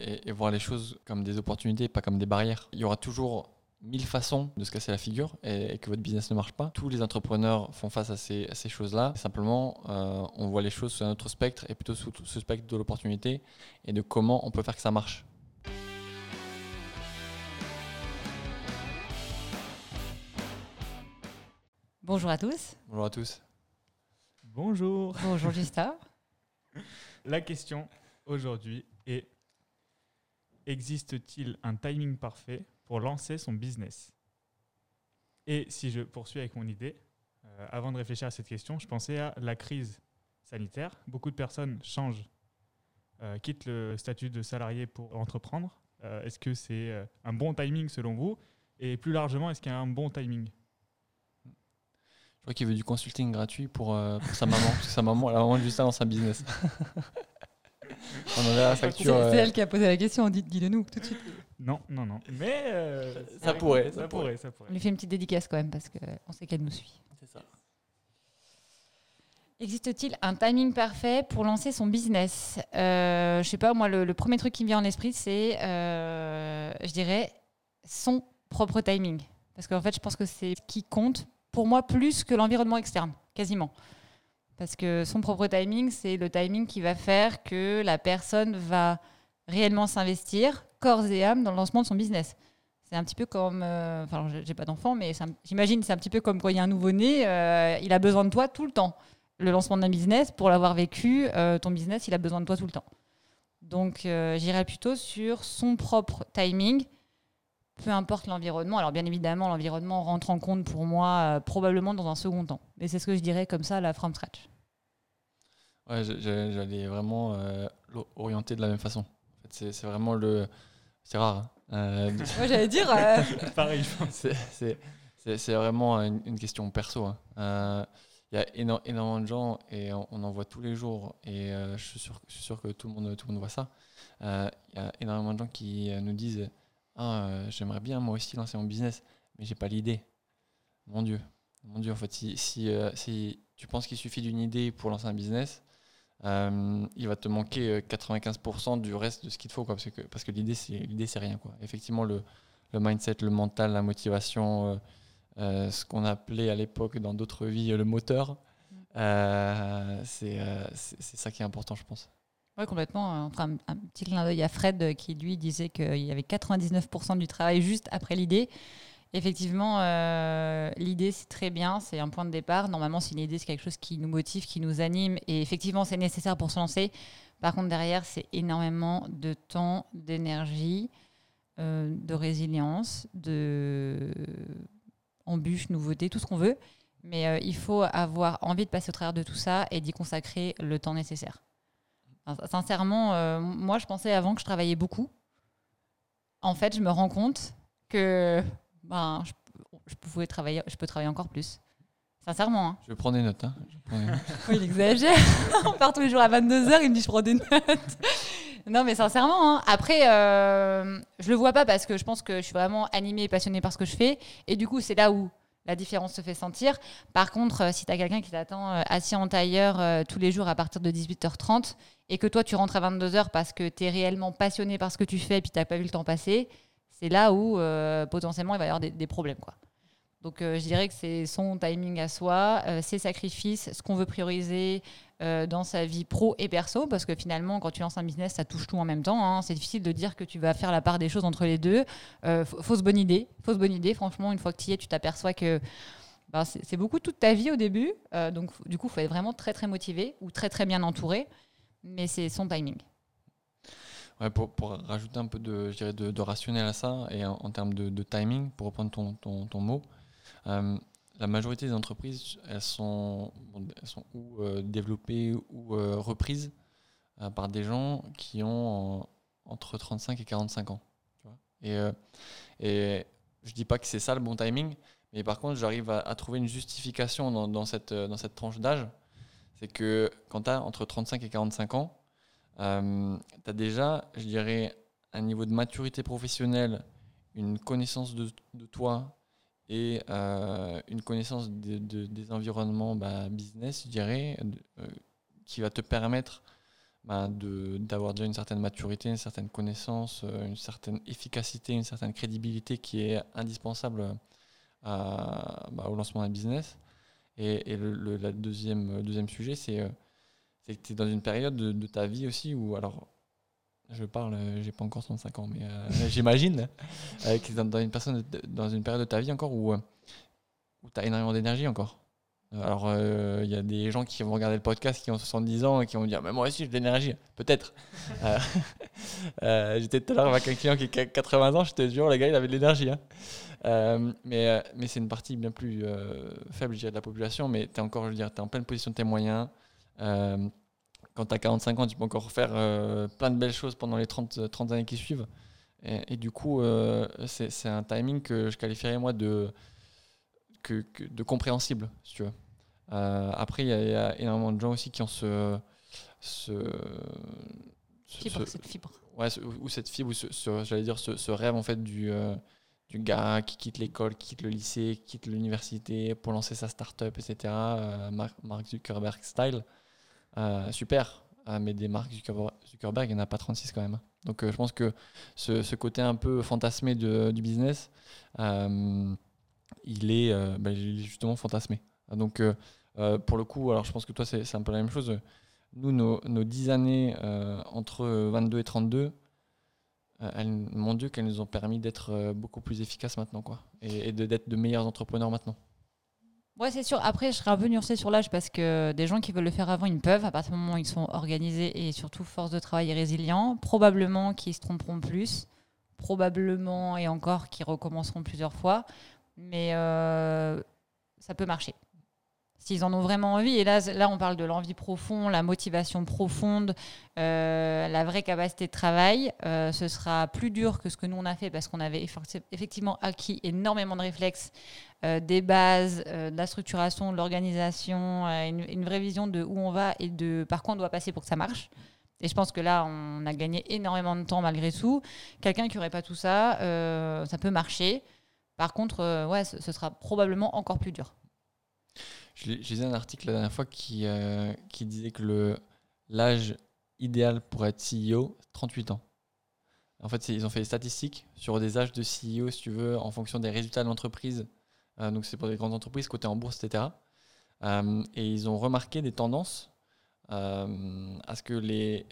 et, et voir les choses comme des opportunités, pas comme des barrières. Il y aura toujours mille façons de se casser la figure et, et que votre business ne marche pas. Tous les entrepreneurs font face à ces, à ces choses-là. Simplement, euh, on voit les choses sous un autre spectre et plutôt sous ce spectre de l'opportunité et de comment on peut faire que ça marche. Bonjour à tous. Bonjour à tous. Bonjour. Bonjour Gustave. La question aujourd'hui est existe-t-il un timing parfait pour lancer son business? Et si je poursuis avec mon idée, euh, avant de réfléchir à cette question, je pensais à la crise sanitaire. Beaucoup de personnes changent, euh, quittent le statut de salarié pour entreprendre. Euh, est-ce que c'est un bon timing selon vous? Et plus largement, est-ce qu'il y a un bon timing? Je crois qu'il veut du consulting gratuit pour, euh, pour sa maman, parce que sa maman, elle a vraiment juste ça dans sa business. on en a la C'est facture. c'est euh, elle qui a posé la question, dis- dis-le nous tout de suite. Non, non, non. Mais euh, Ça pourrait, ça ça pourrait, ça pourrait. On lui fait une petite dédicace quand même parce qu'on sait qu'elle nous suit. C'est ça. Existe-t-il un timing parfait pour lancer son business euh, Je sais pas, moi, le, le premier truc qui me vient en esprit, c'est, euh, je dirais, son propre timing. Parce qu'en fait, je pense que c'est ce qui compte pour moi plus que l'environnement externe, quasiment. Parce que son propre timing, c'est le timing qui va faire que la personne va réellement s'investir, corps et âme, dans le lancement de son business. C'est un petit peu comme, euh, enfin, j'ai- pas d'enfant, mais j'imagine c'est un petit peu comme quand il y a un nouveau-né, euh, il a besoin de toi tout le temps le lancement d'un business, pour l'avoir vécu, euh, ton business, il a besoin de toi tout le temps. Donc, euh, j'irais plutôt sur son propre timing, peu importe l'environnement. Alors, bien évidemment, l'environnement rentre en compte pour moi probablement dans un second temps. Mais c'est ce que je dirais comme ça, la from scratch. Ouais, j'allais vraiment euh, l'orienter de la même façon. En fait, c'est vraiment le. C'est rare. hein, euh, Moi, j'allais dire. euh, Pareil, je pense. c'est- vraiment une, une question perso. hein. Euh, Il y a éno- énormément de gens et on, on en voit tous les jours et euh, je, suis sûr, je suis sûr que tout le monde, tout le monde voit ça. Il y a énormément de gens qui nous disent ah, J'aimerais bien moi aussi lancer mon business, mais j'ai pas l'idée. Mon Dieu. Mon Dieu, en fait, si, si, si tu penses qu'il suffit d'une idée pour lancer un business, euh, il va te manquer euh, 95% du reste de ce qu'il te faut. Quoi, parce que, parce que l'idée, c'est l'idée, c'est rien. Quoi. Effectivement, le, le mindset, le mental, la motivation, euh, euh, ce qu'on appelait à l'époque dans d'autres vies euh, le moteur, euh, c'est euh, c'est ça qui est important, je pense. Ouais, complètement. Fera un, petit clin d'œil à Fred euh, qui, lui, disait qu'il y avait 99% du travail juste après l'idée. Effectivement, euh, l'idée, c'est très bien, c'est un point de départ. Normalement, c'est une idée, c'est quelque chose qui nous motive, qui nous anime. Et effectivement, c'est nécessaire pour se lancer. Par contre, derrière, c'est énormément de temps, d'énergie, euh, de résilience, de embûches, nouveautés, tout ce qu'on veut. Mais euh, il faut avoir envie de passer au travers de tout ça et d'y consacrer le temps nécessaire. Sincèrement, moi, je pensais avant que je travaillais beaucoup. En fait, je me rends compte que ben, je, je pouvais travailler, je peux travailler encore plus. Sincèrement. Hein. Je vais prendre des notes. hein. Je des notes. Oui, il exagère. On part tous les jours à 22h, il me dit je prends des notes. Non, mais sincèrement, hein. après, euh, je le vois pas parce que je pense que je suis vraiment animée et passionnée par ce que je fais. Et du coup, c'est là où la différence se fait sentir. Par contre, euh, si tu as quelqu'un qui t'attend euh, assis en tailleur euh, tous les jours à partir de 18h30 et que toi, tu rentres à 22h parce que tu es réellement passionné par ce que tu fais et puis tu n'as pas vu le temps passer, c'est là où euh, potentiellement il va y avoir des, problèmes. Quoi. Donc euh, je dirais que c'est son timing à soi, euh, ses sacrifices, ce qu'on veut prioriser dans sa vie pro et perso, parce que finalement, quand tu lances un business, ça touche tout en même temps. hein. C'est difficile de dire que tu vas faire la part des choses entre les deux. Fa- fausse bonne idée, fausse bonne idée. Franchement, une fois que tu y es, tu t'aperçois que ben, c'est beaucoup toute ta vie au début. Donc du coup, il faut être vraiment très très motivé ou très très bien entouré. Mais c'est son timing. Pour, rajouter un peu de, je dirais de, rationnel à ça, et en, termes de, timing, pour reprendre ton, ton, ton mot, euh, la majorité des entreprises, elles sont, elles sont ou euh, développées ou euh, reprises par des gens qui ont entre 35 et 45 ans. tu vois. Et, et je dis pas que c'est ça le bon timing, mais par contre, j'arrive à, trouver une justification dans, dans cette, dans cette tranche d'âge. C'est que quand tu as entre 35 et 45 ans, euh, tu as déjà, je dirais, un niveau de maturité professionnelle, une connaissance de, de toi et euh, une connaissance de- de- des environnements bah, business, je dirais, euh, qui va te permettre bah, d'avoir déjà une certaine maturité, une certaine connaissance, euh, une certaine efficacité, une certaine crédibilité qui est indispensable bah, au lancement d'un business. Et, le, deuxième, deuxième sujet, c'est c'est que tu es dans une période de, de ta vie aussi où, alors, je parle, euh, j'ai pas encore 35 ans, mais euh, j'imagine, euh, que t'es dans, dans une personne, dans une période de ta vie encore où, où tu as énormément d'énergie encore. Alors, euh, il y a des gens qui vont regarder le podcast qui ont 70 ans et qui vont dire Mais moi aussi, j'ai de l'énergie. Peut-être. Euh, euh, J'étais tout à l'heure avec un client qui a 80 ans, je te jure, le gars, il avait de l'énergie. hein. Mais mais c'est une partie bien plus faible, je dirais, de la population. Mais tu es encore, je veux dire, tu es en pleine position de tes moyens. Quand tu as 45 ans, tu peux encore faire euh, plein de belles choses pendant les 30, 30 années qui suivent. Et, et du coup, euh, c'est un timing que je qualifierais, moi, de, que, que- de compréhensible, si tu veux. Euh, après, il y, a- il y a énormément de gens aussi qui ont ce. ce, ce- Fibre, ce- cette fibre. ouais, ou cette fibre, ou ce, j'allais dire ce, rêve en fait du, euh, du gars qui quitte l'école, qui quitte le lycée, qui quitte l'université pour lancer sa start-up, etc. euh, Mark, Mark Zuckerberg style. Euh, super. Euh, mais des Mark Zuckerberg, il n'y en a pas 36 quand même. hein. Donc euh, je pense que ce, côté un peu fantasmé du business, euh, il, est, bah, il est justement fantasmé. Donc pour le coup, alors je pense que toi c'est un peu la même chose. Nous, nos, nos 10 années entre 22 et 32, euh, elles- mon Dieu, qu'elles nous ont permis d'être beaucoup plus efficaces maintenant, quoi. Et, d'être de meilleurs entrepreneurs maintenant. Ouais, c'est sûr. Après, je serais un peu nuancée sur l'âge parce que des gens qui veulent le faire avant, ils peuvent, à partir du moment où ils sont organisés et surtout force de travail et résilients. Probablement qu'ils se tromperont plus. Probablement et encore qu'ils recommenceront plusieurs fois. Mais euh, ça peut marcher. S'ils en ont vraiment envie. Et là, là on parle de l'envie profonde, la motivation profonde, euh, la vraie capacité de travail. Euh, ce sera plus dur que ce que nous, on a fait parce qu'on avait effe- effectivement acquis énormément de réflexes euh, des bases, de la structuration, de l'organisation, une, vraie vision de où on va et de par quoi on doit passer pour que ça marche. Et je pense que là, on a gagné énormément de temps malgré tout. Quelqu'un qui n'aurait pas tout ça, ça peut marcher. Par contre, ouais, ce sera probablement encore plus dur. Je, lis- je lisais un article la dernière fois qui, euh, disait que l'âge idéal pour être CEO, c'est 38 ans. En fait, ils ont fait des statistiques sur des âges de CEO, si tu veux, en fonction des résultats de l'entreprise. Euh, donc, c'est pour des grandes entreprises, cotées en bourse, etc. Euh, et ils ont remarqué des tendances à ce que les,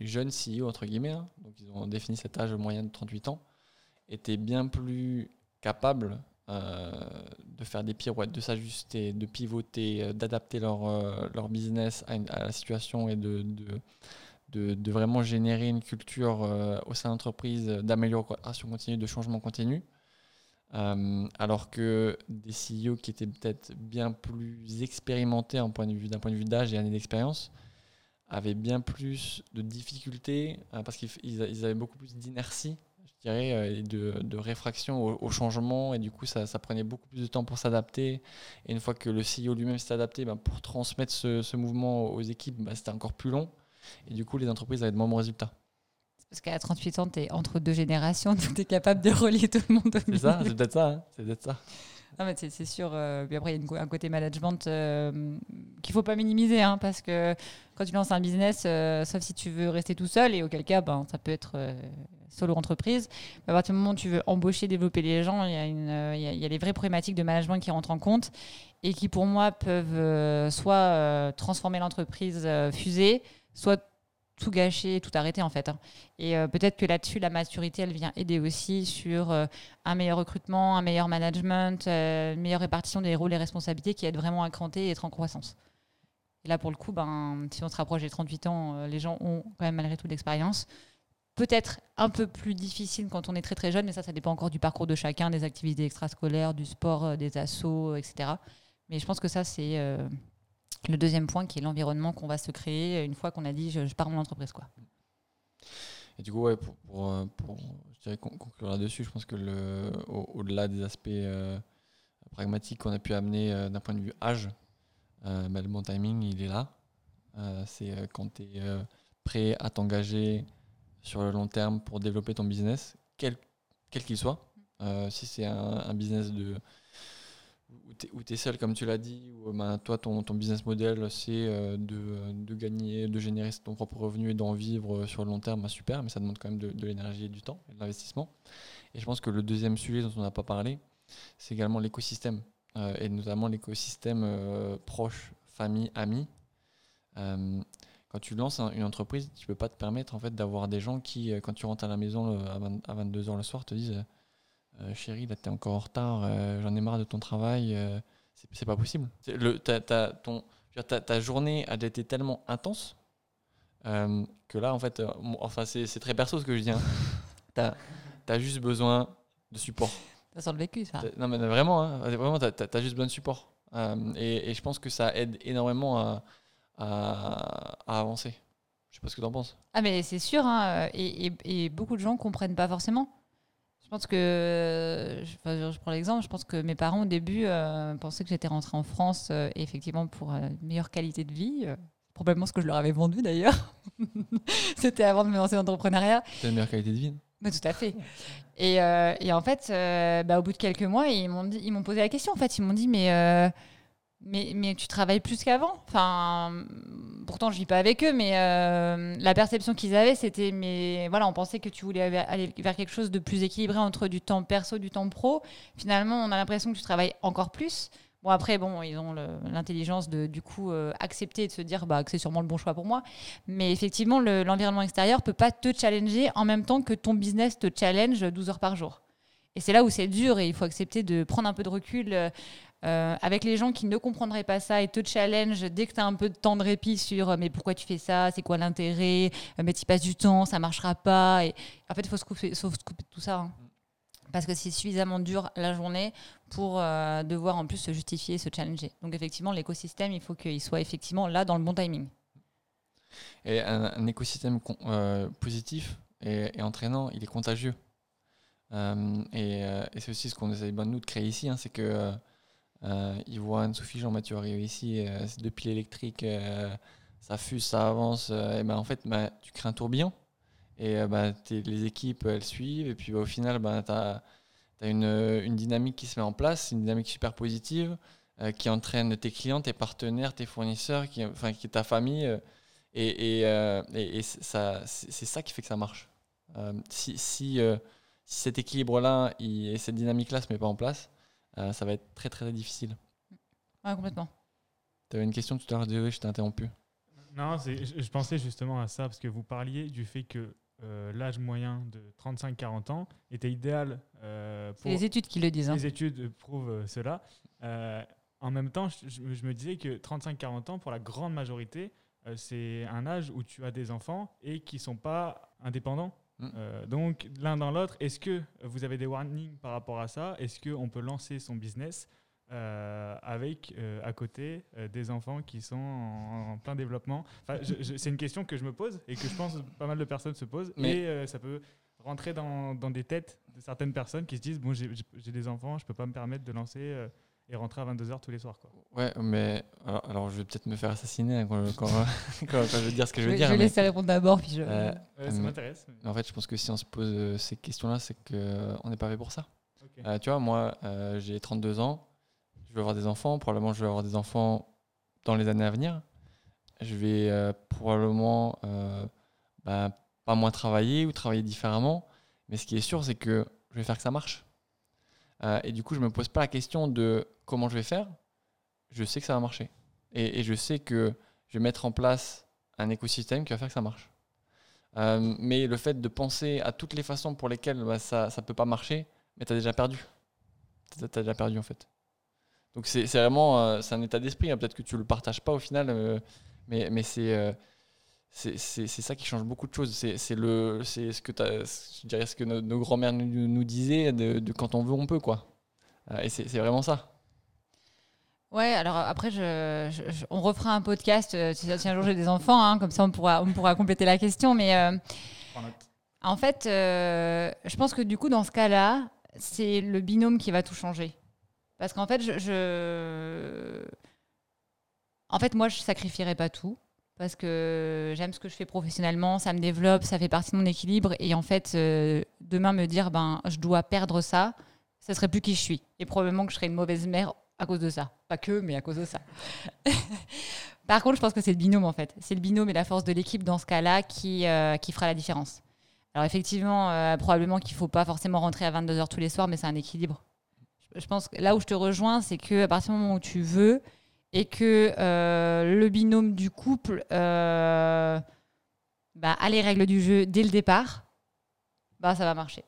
jeunes CEO, entre guillemets, hein, donc ils ont défini cet âge moyen de 38 ans, étaient bien plus capables de faire des pirouettes, de s'ajuster, de pivoter, euh, d'adapter leur, euh, leur business à, la situation et de, de, de- vraiment générer une culture euh, au sein de l'entreprise d'amélioration continue, de changement continu. Euh, alors que des CEO qui étaient peut-être bien plus expérimentés d'un point de vue d'âge et années d'expérience avaient bien plus de difficultés euh, parce qu'ils avaient beaucoup plus d'inertie dirais, euh, de, de réfraction au, au changement. Et du coup, ça, ça prenait beaucoup plus de temps pour s'adapter. Et une fois que le CEO lui-même s'est adapté, ben, pour transmettre ce, ce mouvement aux équipes, ben, c'était encore plus long. Et du coup, les entreprises avaient de moins bons résultats. Parce qu'à 38 ans, tu es entre deux générations, donc tu es capable de relier tout le monde C'est ça, c'est peut-être ça. hein, c'est peut-être ça. Non, mais c'est c'est sûr. euh, puis après, il y a une un côté management euh, qu'il faut pas minimiser, hein, parce que quand tu lances un business, euh, sauf si tu veux rester tout seul, et auquel cas, ben, ça peut être solo entreprise. Mais à partir du moment où tu veux embaucher, développer les gens, il y a, une, euh, les vraies problématiques de management qui rentrent en compte et qui, pour moi, peuvent euh, soit euh, transformer l'entreprise fusée, soit tout gâcher, tout arrêter en fait. hein. Et peut-être que là-dessus, la maturité, elle vient aider aussi sur un meilleur recrutement, un meilleur management, une meilleure répartition des rôles et responsabilités qui aident vraiment à cranter et être en croissance. Et là, pour le coup, ben, si on se rapproche des 38 ans, les gens ont quand même malgré tout de l'expérience. Peut-être un peu plus difficile quand on est très très jeune, mais ça, ça dépend encore du parcours de chacun, des activités extrascolaires, du sport, euh, des assos, etc. Mais je pense que ça, c'est euh, le deuxième point qui est l'environnement qu'on va se créer une fois qu'on a dit je, pars mon entreprise. Quoi. Et du coup, ouais, pour, pour, euh, je dirais con- conclure là-dessus, je pense que le, au- au-delà des aspects euh, pragmatiques qu'on a pu amener euh, d'un point de vue âge, euh, bah, le bon timing, il est là. Euh, c'est euh, quand tu es prêt à t'engager sur le long terme pour développer ton business, quel qu'il soit. Euh, si c'est un, business de, où tu es, seul, comme tu l'as dit, où ben, toi, ton, ton business model, c'est euh, de, de, gagner, de générer ton propre revenu et d'en vivre sur le long terme, ben, super, mais ça demande quand même de, l'énergie et du temps et de l'investissement. Et je pense que le deuxième sujet dont on n'a pas parlé, c'est également l'écosystème, euh, et notamment l'écosystème proche, famille, amis. Quand tu lances une entreprise, tu peux pas te permettre en fait, d'avoir des gens qui, quand tu rentres à la maison à, à 22h le soir, te disent euh, chérie, là, t'es encore en retard, euh, j'en ai marre de ton travail. Euh, c'est pas possible. Le, ta, ton, ta, journée a été tellement intense que là, en fait, enfin, c'est très perso ce que je dis. Hein. t'as as juste besoin de support. Ça sent le vécu, ça. Non, mais vraiment, hein, vraiment t'as as, juste besoin de support. Et, et, je pense que ça aide énormément à, à, avancer. Je sais pas ce que tu en penses. Ah, mais c'est sûr, hein, et, et, et, beaucoup de gens comprennent pas forcément. Je pense que, je, prends l'exemple, je pense que mes parents au début euh, pensaient que j'étais rentrée en France euh, effectivement pour euh, une meilleure qualité de vie. probablement ce que je leur avais vendu d'ailleurs. C'était avant de me lancer dans l'entrepreneuriat. C'était une meilleure qualité de vie. tout à fait. Et, et en fait, bah, au bout de quelques mois, ils m'ont, ils m'ont posé la question. En fait, ils m'ont dit, mais mais, mais tu travailles plus qu'avant. Enfin, pourtant, je vis pas avec eux, mais euh, la perception qu'ils avaient, c'était, mais voilà, on pensait que tu voulais aller vers quelque chose de plus équilibré entre du temps perso, du temps pro. Finalement, on a l'impression que tu travailles encore plus. Bon, après, bon, ils ont l'intelligence de, du coup, euh, accepter et de se dire bah, que c'est sûrement le bon choix pour moi. Mais effectivement, l'environnement extérieur peut pas te challenger en même temps que ton business te challenge 12 heures par jour. Et c'est là où c'est dur et il faut accepter de prendre un peu de recul. Euh, euh, avec les gens qui ne comprendraient pas ça et te challenge dès que tu as un peu de temps de répit sur euh, mais pourquoi tu fais ça, c'est quoi l'intérêt, mais tu passes du temps, ça marchera pas. Et en fait, il faut se couper, faut se couper de tout ça. Hein. Parce que c'est suffisamment dur la journée pour devoir en plus se justifier, se challenger. Donc effectivement, l'écosystème, il faut qu'il soit effectivement là dans le bon timing. Et un, écosystème positif et, entraînant, il est contagieux. Et, c'est aussi ce qu'on essaie ben, nous de créer ici, hein, c'est que euh, Yvonne, Sophie, Jean-Mathieu arrivent ici, euh, c'est deux piles électriques, euh, ça fuse, ça avance. et ben, en fait, ben, tu crées un tourbillon. Et ben, les équipes, elles suivent. Et puis ben, au final, ben, tu as, une, dynamique qui se met en place, une dynamique super positive qui entraîne tes clients, tes partenaires, tes fournisseurs, qui, enfin, qui ta famille. et, et, et, ça, c'est ça qui fait que ça marche. si, si, si cet équilibre-là et cette dynamique-là ne se met pas en place, euh, ça va être très très difficile. Ouais, complètement. Tu avais une question tout à l'heure, désolé, je t'ai interrompu. Non, je, je, pensais justement à ça, parce que vous parliez du fait que euh, l'âge moyen de 35-40 ans était idéal euh, pour... les études qui le disent. Hein. Les études prouvent cela. en même temps, je, je, me disais que 35-40 ans, pour la grande majorité, c'est un âge où tu as des enfants et qui ne sont pas indépendants. Mm. Euh, donc, l'un dans l'autre, est-ce que vous avez des warnings par rapport à ça? Est-ce qu'on peut lancer son business euh, avec euh, à côté des enfants qui sont en, plein développement? C'est une question que je me pose et que je pense pas mal de personnes se posent. Mais ça peut rentrer dans, dans, des têtes de certaines personnes qui se disent Bon, j'ai des enfants, je peux pas me permettre de lancer et rentrer à 22h tous les soirs. Quoi. Ouais, mais alors, je vais peut-être me faire assassiner hein, quand, quand, quand, je veux dire ce que je veux dire. Je vais laisser répondre d'abord, puis je. Euh, ça m'intéresse. En fait, je pense que si on se pose euh, ces questions-là, c'est qu'on euh, n'est pas fait pour ça. tu vois, moi, j'ai 32 ans, je vais avoir des enfants, probablement je vais avoir des enfants dans les années à venir. Je vais probablement bah, pas moins travailler ou travailler différemment, mais ce qui est sûr, c'est que je vais faire que ça marche. et du coup, je me pose pas la question de comment je vais faire, je sais que ça va marcher. Et, je sais que je vais mettre en place un écosystème qui va faire que ça marche. Euh, mais le fait de penser à toutes les façons pour lesquelles bah, ça ne peut pas marcher, mais tu as déjà perdu. Tu as, déjà perdu en fait. Donc c'est vraiment euh, un état d'esprit. Hein. Peut-être que tu ne le partages pas au final, euh, mais, mais c'est c'est ça qui change beaucoup de choses. C'est ce que, dirais ce que nos, grands-mères nous, disaient de, de, quand on veut, on peut. quoi. et c'est vraiment ça. Ouais, alors après, je, on refera un podcast euh, si, un jour j'ai des enfants, hein, comme ça on pourra, on pourra compléter la question. Mais euh, en fait, euh, je pense que du coup, dans ce cas-là, c'est le binôme qui va tout changer. Parce qu'en fait, je, En fait, moi, je sacrifierai pas tout. Parce que j'aime ce que je fais professionnellement, ça me développe, ça fait partie de mon équilibre. Et en fait, demain me dire, ben, je dois perdre ça, ça serait plus qui je suis. Et probablement que je serais une mauvaise mère à cause de ça. Pas que, mais à cause de ça. Par contre, je pense que c'est le binôme en fait. C'est le binôme et la force de l'équipe dans ce cas-là qui, euh, qui fera la différence. Alors effectivement, euh, probablement qu'il ne faut pas forcément rentrer à 22h tous les soirs, mais c'est un équilibre. Je pense que là où je te rejoins, c'est qu'à partir du moment où tu veux et que euh, le binôme du couple bah, a les règles du jeu dès le départ, bah, ça va marcher.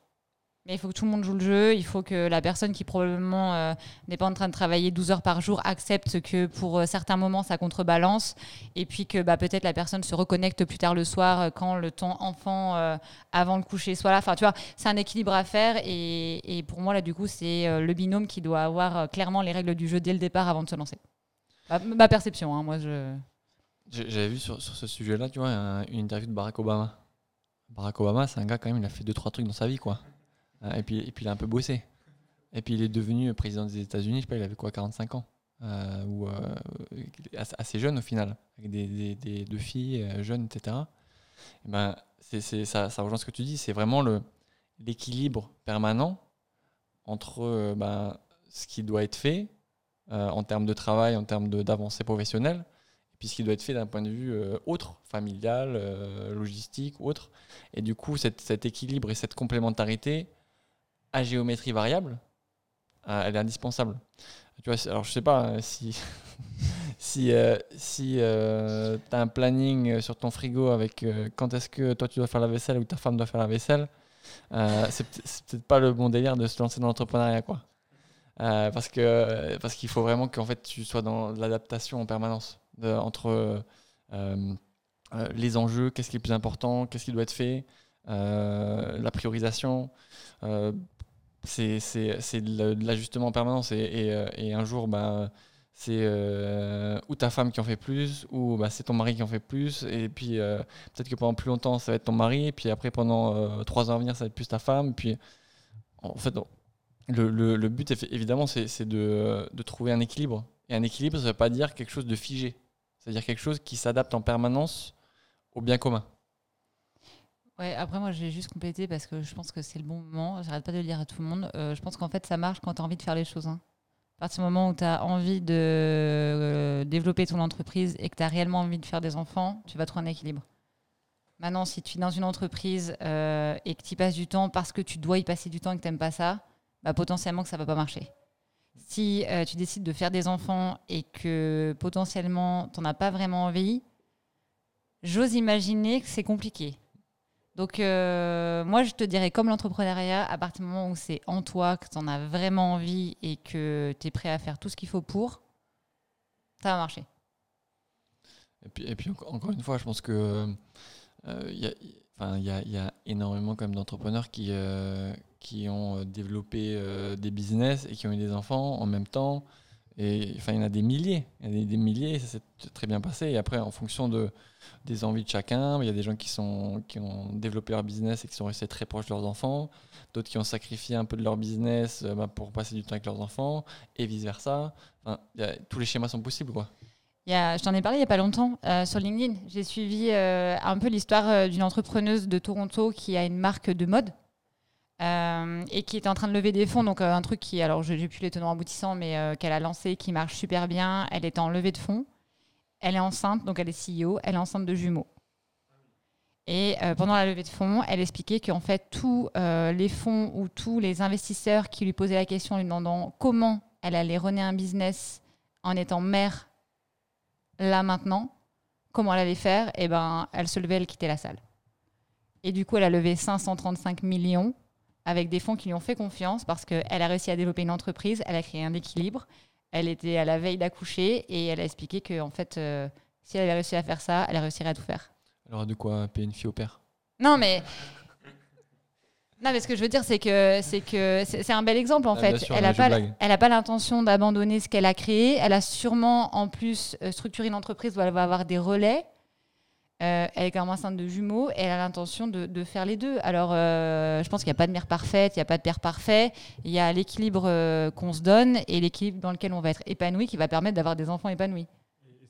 Mais il faut que tout le monde joue le jeu. Il faut que la personne qui probablement euh, n'est pas en train de travailler 12 heures par jour accepte que pour euh, certains moments ça contrebalance. Et puis que bah, peut-être la personne se reconnecte plus tard le soir euh, quand le temps enfant avant le coucher soit là. Enfin, tu vois, c'est un équilibre à faire. Et, et, pour moi, là, du coup, c'est le binôme qui doit avoir clairement les règles du jeu dès le départ avant de se lancer. Ma, perception, hein, moi, je. J'avais vu sur, sur ce sujet-là, tu vois, une interview de Barack Obama. Barack Obama, c'est un gars quand même, il a fait deux trois trucs dans sa vie, quoi. Euh, et, puis, et puis il a un peu bossé. Et puis il est devenu président des États-Unis, je sais pas, il avait quoi, 45 ans euh, ou euh, assez jeune au final, avec des, des, deux filles jeunes, etc. Et ben, c'est, ça, ça rejoint ce que tu dis, c'est vraiment l'équilibre permanent entre ben, ce qui doit être fait en termes de travail, en termes d'avancée professionnelle, et puis ce qui doit être fait d'un point de vue autre, familial, logistique, autre. Et du coup, cet équilibre et cette complémentarité, à géométrie variable, euh, elle est indispensable. Tu vois, alors je sais pas euh, si si euh, si tu as un planning sur ton frigo avec quand est-ce que toi tu dois faire la vaisselle ou ta femme doit faire la vaisselle, c'est peut-être pas le bon délire de se lancer dans l'entrepreneuriat quoi. parce que parce qu'il faut vraiment qu'en fait tu sois dans l'adaptation en permanence entre les enjeux, qu'est-ce qui est plus important, qu'est-ce qui doit être fait, la priorisation c'est de l'ajustement en permanence. Et, euh, et, un jour, bah, c'est euh, ou ta femme qui en fait plus, ou bah, c'est ton mari qui en fait plus. Et puis euh, peut-être que pendant plus longtemps, ça va être ton mari. Et puis après, pendant trois ans à venir, ça va être plus ta femme. Et puis en fait, le, le, le but, évidemment, c'est de, de, trouver un équilibre. Et un équilibre, ça ne veut pas dire quelque chose de figé. C'est-à-dire quelque chose qui s'adapte en permanence au bien commun. Après, moi, j'ai juste complété parce que je pense que c'est le bon moment. J'arrête pas de le dire à tout le monde. Euh, je pense qu'en fait, ça marche quand tu as envie de faire les choses. Hein. À partir du moment où tu as envie de euh, développer ton entreprise et que tu as réellement envie de faire des enfants, tu vas trouver un équilibre. Maintenant, si tu es dans une entreprise euh, et que tu y passes du temps parce que tu dois y passer du temps et que tu n'aimes pas ça, bah, potentiellement que ça va pas marcher. Si tu décides de faire des enfants et que potentiellement tu n'en as pas vraiment envie, j'ose imaginer que c'est compliqué. Donc, euh, moi, je te dirais, comme l'entrepreneuriat, à partir du moment où c'est en toi, que tu en as vraiment envie et que tu es prêt à faire tout ce qu'il faut pour, ça va marcher. Et puis, et puis encore une fois, je pense que euh, il y, a, y, a, énormément d'entrepreneurs qui, euh, qui ont développé des business et qui ont eu des enfants en même temps. Et enfin, il y en a des milliers, des, milliers, ça s'est très bien passé. Et après, en fonction de, des envies de chacun. Il y a des gens qui, sont, qui ont développé leur business et qui sont restés très proches de leurs enfants, d'autres qui ont sacrifié un peu de leur business euh, bah, pour passer du temps avec leurs enfants, et vice-versa. Enfin, tous les schémas sont possibles. Quoi. Il y a, je t'en ai parlé il n'y a pas longtemps euh, sur LinkedIn. J'ai suivi euh, un peu l'histoire d'une entrepreneuse de Toronto qui a une marque de mode. Et qui est en train de lever des fonds, donc un truc qui, alors j'ai plus les tenants aboutissants, mais qu'elle a lancé, qui marche super bien. Elle est en levée de fonds. Elle est enceinte, donc elle est CEO, elle est enceinte de jumeaux. Et euh, pendant la levée de fonds, elle expliquait qu'en fait, tous euh, les fonds ou tous les investisseurs qui lui posaient la question, lui demandant comment elle allait renaître un business en étant mère là maintenant, comment elle allait faire, et eh ben, elle se levait, elle quittait la salle. Et du coup, elle a levé 535 millions avec des fonds qui lui ont fait confiance parce qu'elle a réussi à développer une entreprise, elle a créé un équilibre, elle était à la veille d'accoucher et elle a expliqué que en fait, euh, si elle avait réussi à faire ça, elle réussirait à tout faire. Alors de quoi payer une fille au père? Non, mais non, mais ce que je veux dire, c'est que c'est que c'est un bel exemple en ah, fait. elle n'a pas, elle a pas l'intention d'abandonner ce qu'elle a créé. Elle a sûrement en plus euh, structuré une entreprise où elle va avoir des relais. Euh, elle est même enceinte de jumeaux et elle a l'intention de, faire les deux. Alors, euh, je pense qu'il n'y a pas de mère parfaite, il n'y a pas de père parfait. Il y a l'équilibre euh, qu'on se donne et l'équilibre dans lequel on va être épanoui qui va permettre d'avoir des enfants épanouis.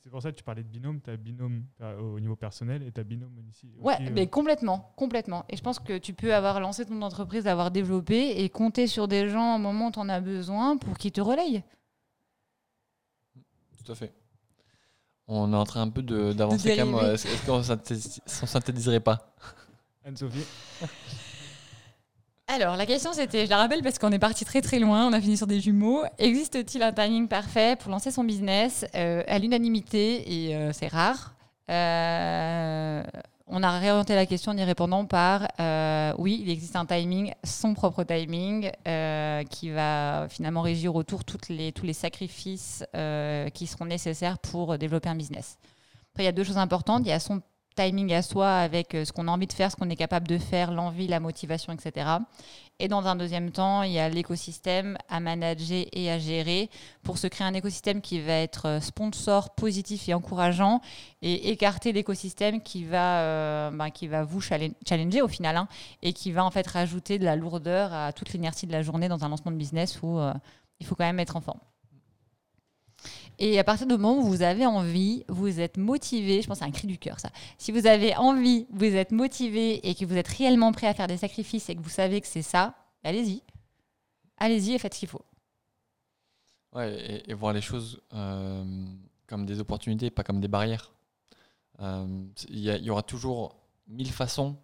C'est pour ça que tu parlais de binôme, tu as binôme au niveau personnel et tu as binôme ici. Ouais, mais complètement, complètement. Et je pense que tu peux avoir lancé ton entreprise, avoir développé et compter sur des gens au moment où tu en as besoin pour qu'ils te relayent. Tout à fait. On est en train un peu de- d'avancer quand même. euh, Est-ce qu'on s'en synthétiserait pas? Anne-Sophie? Alors, la question c'était, je la rappelle parce qu'on est parti très très loin, on a fini sur des jumeaux. Existe-t-il un timing parfait pour lancer son business Euh, À l'unanimité, et euh, c'est rare, euh, on a réorienté la question en y répondant par euh, oui, il existe un timing, son propre timing, euh, qui va finalement régir autour toutes les, tous les sacrifices euh, qui seront nécessaires pour développer un business. Après, il y a deux choses importantes. Timing à soi avec euh, ce qu'on a envie de faire, ce qu'on est capable de faire, l'envie, la motivation, etc. Et dans un deuxième temps, il y a l'écosystème à manager et à gérer pour se créer un écosystème qui va être euh, sponsor, positif et encourageant et écarter l'écosystème qui va, euh, ben, qui va vous challenge- challenger au final hein, et qui va en fait rajouter de la lourdeur à toute l'inertie de la journée dans un lancement de business où il faut quand même être en forme. Et à partir du moment où vous avez envie, vous êtes motivé, je pense que c'est un cri du cœur ça. Si vous avez envie, vous êtes motivé et que vous êtes réellement prêt à faire des sacrifices et que vous savez que c'est ça, allez-y. Allez-y et faites ce qu'il faut. Ouais, et, voir les choses euh, comme des opportunités, pas comme des barrières. Euh, Il y, aura toujours mille façons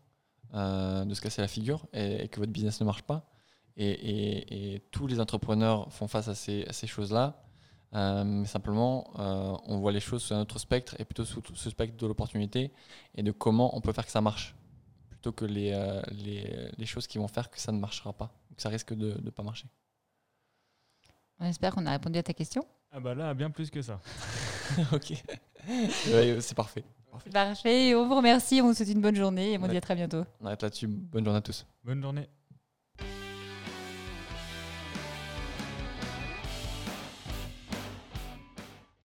euh, de se casser la figure et, que votre business ne marche pas. Et, tous les entrepreneurs font face à ces choses-là. Euh, mais simplement, euh, on voit les choses sous un autre spectre et plutôt sous ce spectre de l'opportunité et de comment on peut faire que ça marche plutôt que les, euh, les, les choses qui vont faire que ça ne marchera pas, que ça risque de ne pas marcher. On espère qu'on a répondu à ta question. Ah bah là, bien plus que ça. ok. Ouais, c'est parfait. Parfait. On vous remercie, on vous souhaite une bonne journée et on vous dit à très bientôt. On arrête là-dessus. Bonne journée à tous. Bonne journée.